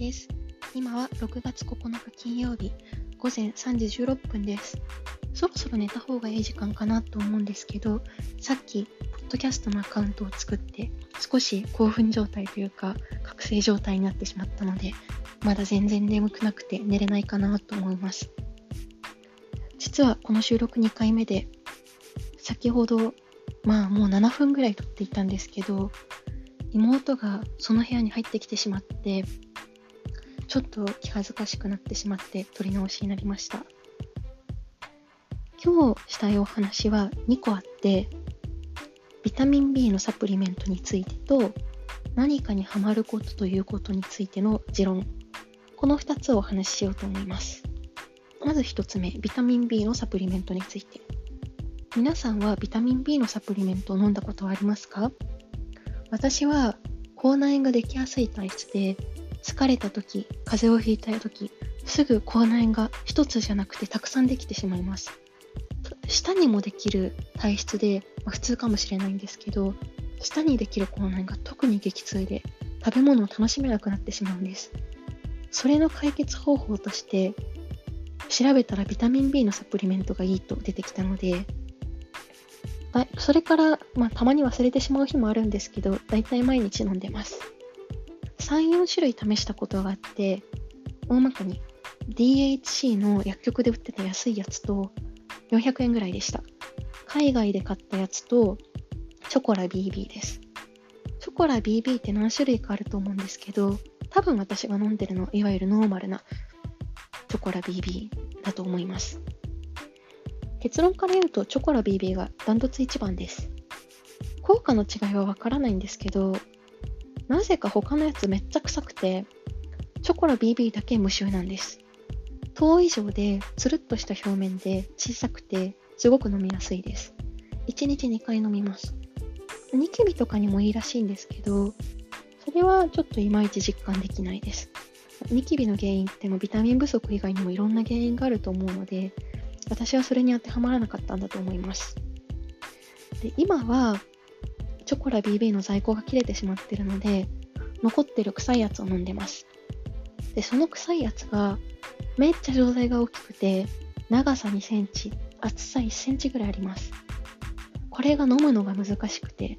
です。今は6月9日金曜日午前3時16分です。そろそろ寝た方がいい時間かなと思うんですけど、さっき、ポッドキャストのアカウントを作って、少し興奮状態というか、覚醒状態になってしまったので、まだ全然眠くなくて寝れないかなと思います。実はこの収録2回目で、先ほど、まあもう7分ぐらい撮っていたんですけど、妹がその部屋に入ってきてしまって、ちょっと気恥ずかしくなってしまって撮り直しになりました。今日したいお話は2個あって、ビタミン B のサプリメントについてと、何かにハマることということについての持論。この2つをお話ししようと思います。まず1つ目、ビタミン B のサプリメントについて。皆さんはビタミン B のサプリメントを飲んだことはありますか？私は口内炎ができやすい体質で疲れた時風邪をひいた時すぐ口内炎が一つじゃなくてたくさんできてしまいます舌にもできる体質で、まあ、普通かもしれないんですけど舌にできる口内炎が特に激痛で食べ物を楽しめなくなってしまうんですそれの解決方法として調べたらビタミン B のサプリメントがいいと出てきたのでそれから、まあ、たまに忘れてしまう日もあるんですけど、だいたい毎日飲んでます。3、4種類試したことがあって、大まかに DHC の薬局で売ってた安いやつと400円ぐらいでした。海外で買ったやつとチョコラ BB です。チョコラ BB って何種類かあると思うんですけど、多分私が飲んでるのいわゆるノーマルなチョコラ BB だと思います。結論から言うとチョコラ BB がダントツ一番です。効果の違いはわからないんですけど、なぜか他のやつめっちゃ臭くて、チョコラ BB だけ無臭なんです。糖以上でつるっとした表面で小さくてすごく飲みやすいです。1日2回飲みます。ニキビとかにもいいらしいんですけど、それはちょっといまいち実感できないです。ニキビの原因ってもビタミン不足以外にもいろんな原因があると思うので、私はそれに当てはまらなかったんだと思います。で今はョコラ BB の在庫が切れてしまってるので残ってる臭いやつを飲んでます。でその臭いやつがめっちゃ錠剤が大きくて長さ2センチ厚さ1センチぐらいあります。これが飲むのが難しくて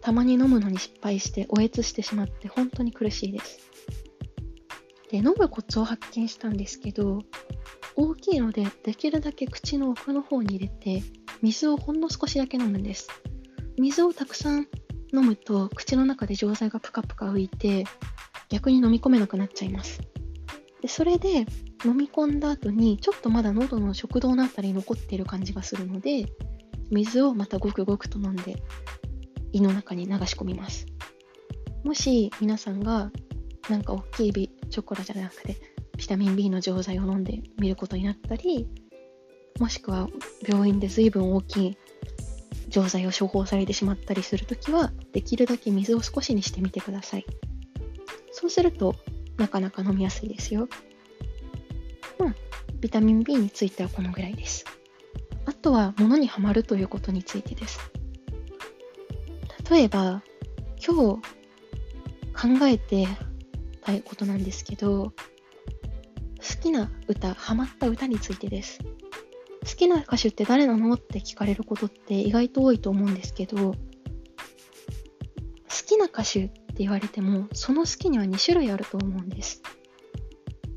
たまに飲むのに失敗しておえつしてしまって本当に苦しいです。で飲むコツを発見したんですけど大きいのでできるだけ口の奥の方に入れて水をほんの少しだけ飲むんです水をたくさん飲むと口の中で錠剤がプカプカ浮いて逆に飲み込めなくなっちゃいます。でそれで飲み込んだ後にちょっとまだ喉の食道のあたり残っている感じがするので水をまたごくごくと飲んで胃の中に流し込みます。もし皆さんがなんか大きいビチョコラじゃなくてビタミン B の錠剤を飲んでみることになったりもしくは病院で随分大きい錠剤を処方されてしまったりするときはできるだけ水を少しにしてみてください。そうするとなかなか飲みやすいですよ。まあビタミン B についてはこのぐらいです。あとは物にはまるということについてです。例えば今日考えてたいことなんですけど好きな歌、ハマった歌についてです。好きな歌手って誰なの？って聞かれることって意外と多いと思うんですけど、好きな歌手って言われても、その好きには2種類あると思うんです。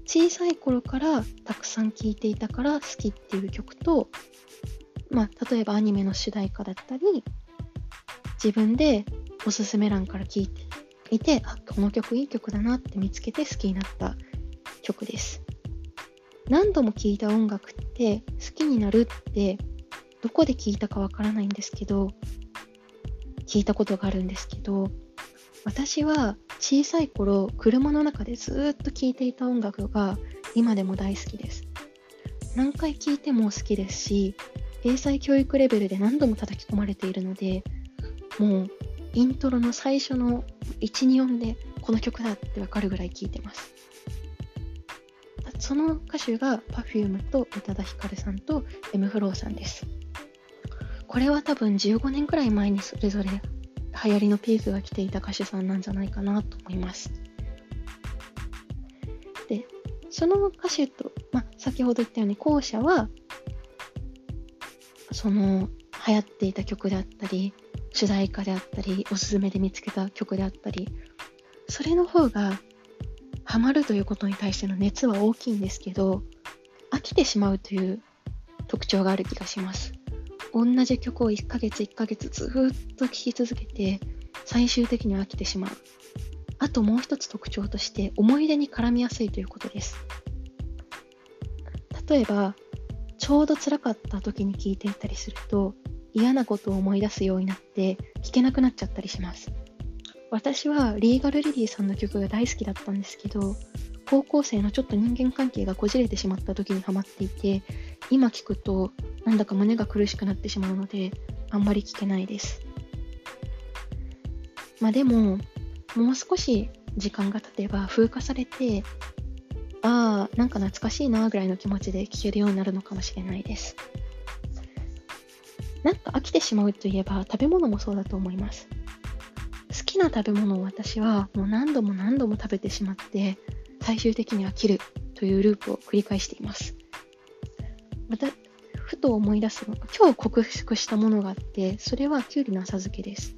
小さい頃からたくさん聴いていたから好きっていう曲と、まあ、例えばアニメの主題歌だったり、自分でおすすめ欄から聴いていて、あ、この曲いい曲だなって見つけて好きになった曲です。何度も聴いた音楽って好きになるってどこで聞いたかわからないんですけど聞いたことがあるんですけど私は小さい頃車の中でずっと聴いていた音楽が今でも大好きです何回聴いても好きですし英才教育レベルで何度も叩き込まれているのでもうイントロの最初の124でこの曲だってわかるぐらい聴いてますその歌手が Perfume と宇多田ヒカルさんと M フローさんです。これは多分15年くらい前にそれぞれ流行りのピークが来ていた歌手さんなんじゃないかなと思いますで。その歌手と、まあ、先ほど言ったように後者はその流行っていた曲であったり主題歌であったりおすすめで見つけた曲であったりそれの方がハマるということに対しての熱は大きいんですけど飽きてしまうという特徴がある気がします。同じ曲を1ヶ月1ヶ月ずっと聴き続けて最終的に飽きてしまう。あともう一つ特徴として思い出に絡みやすいということです。例えばちょうど辛かった時に聴いていたりすると嫌なことを思い出すようになって聴けなくなっちゃったりします。私はリーガルリリーさんの曲が大好きだったんですけど高校生のちょっと人間関係がこじれてしまった時にハマっていて今聞くとなんだか胸が苦しくなってしまうのであんまり聞けないです。まあでももう少し時間が経てば風化されてああなんか懐かしいなぐらいの気持ちで聴けるようになるのかもしれないです。なんか飽きてしまうといえば食べ物もそうだと思います。きな食べ物を私はもう何度も何度も食べてしまって最終的に飽きるというループを繰り返しています。またふと思い出すのが今日克服したものがあってそれはきゅうりの浅漬けです。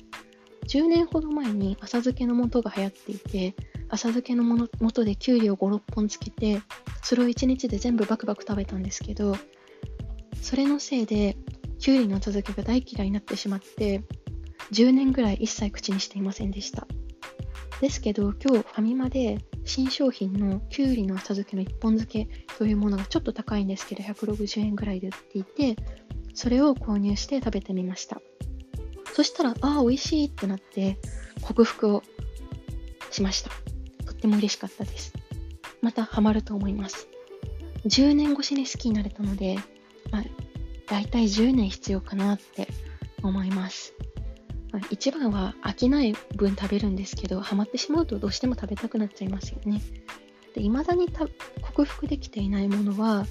10年ほど前に浅漬けの素が流行っていて浅漬けのも素できゅうりを5、6本つけてそれを1日で全部バクバク食べたんですけどそれのせいできゅうりの浅漬けが大嫌いになってしまって10年ぐらい一切口にしていませんでした。ですけど今日ファミマで新商品のきゅうりの浅漬けの一本漬けというものがちょっと高いんですけど160円ぐらいで売っていてそれを購入して食べてみました。そしたらああ美味しいってなって克服をしました。とっても嬉しかったです。またハマると思います。10年越しに好きになれたので、まあ、大体10年必要かなって思います。一番は飽きない分食べるんですけどハマってしまうとどうしても食べたくなっちゃいますよね。で未だに克服できていないものは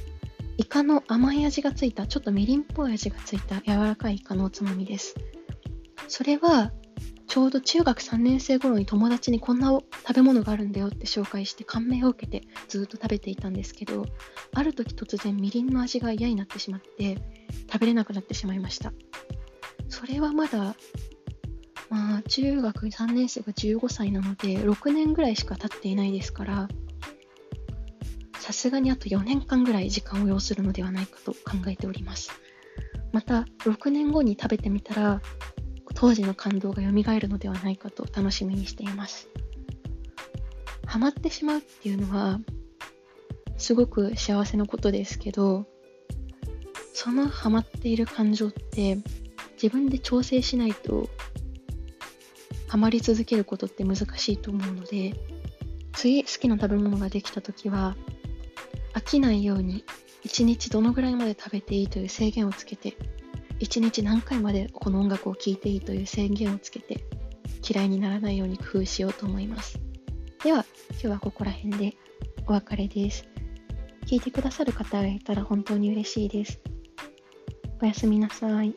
イカの甘い味がついたちょっとみりんっぽい味がついた柔らかいイカのおつまみです。それはちょうど中学3年生頃に友達にこんな食べ物があるんだよって紹介して感銘を受けてずっと食べていたんですけどある時突然みりんの味が嫌になってしまって食べれなくなってしまいました。それはまだまあ、中学3年生が15歳なので、6年ぐらいしか経っていないですから、さすがにあと4年間ぐらい時間を要するのではないかと考えております。また、6年後に食べてみたら、当時の感動が蘇るのではないかと楽しみにしています。ハマってしまうっていうのは、すごく幸せなことですけど、そのハマっている感情って自分で調整しないとハマり続けることって難しいと思うので次好きな食べ物ができた時は飽きないように1日どのぐらいまで食べていいという制限をつけて1日何回までこの音楽を聴いていいという制限をつけて嫌いにならないように工夫しようと思います。では今日はここら辺でお別れです。聞いてくださる方がいたら本当に嬉しいです。おやすみなさい。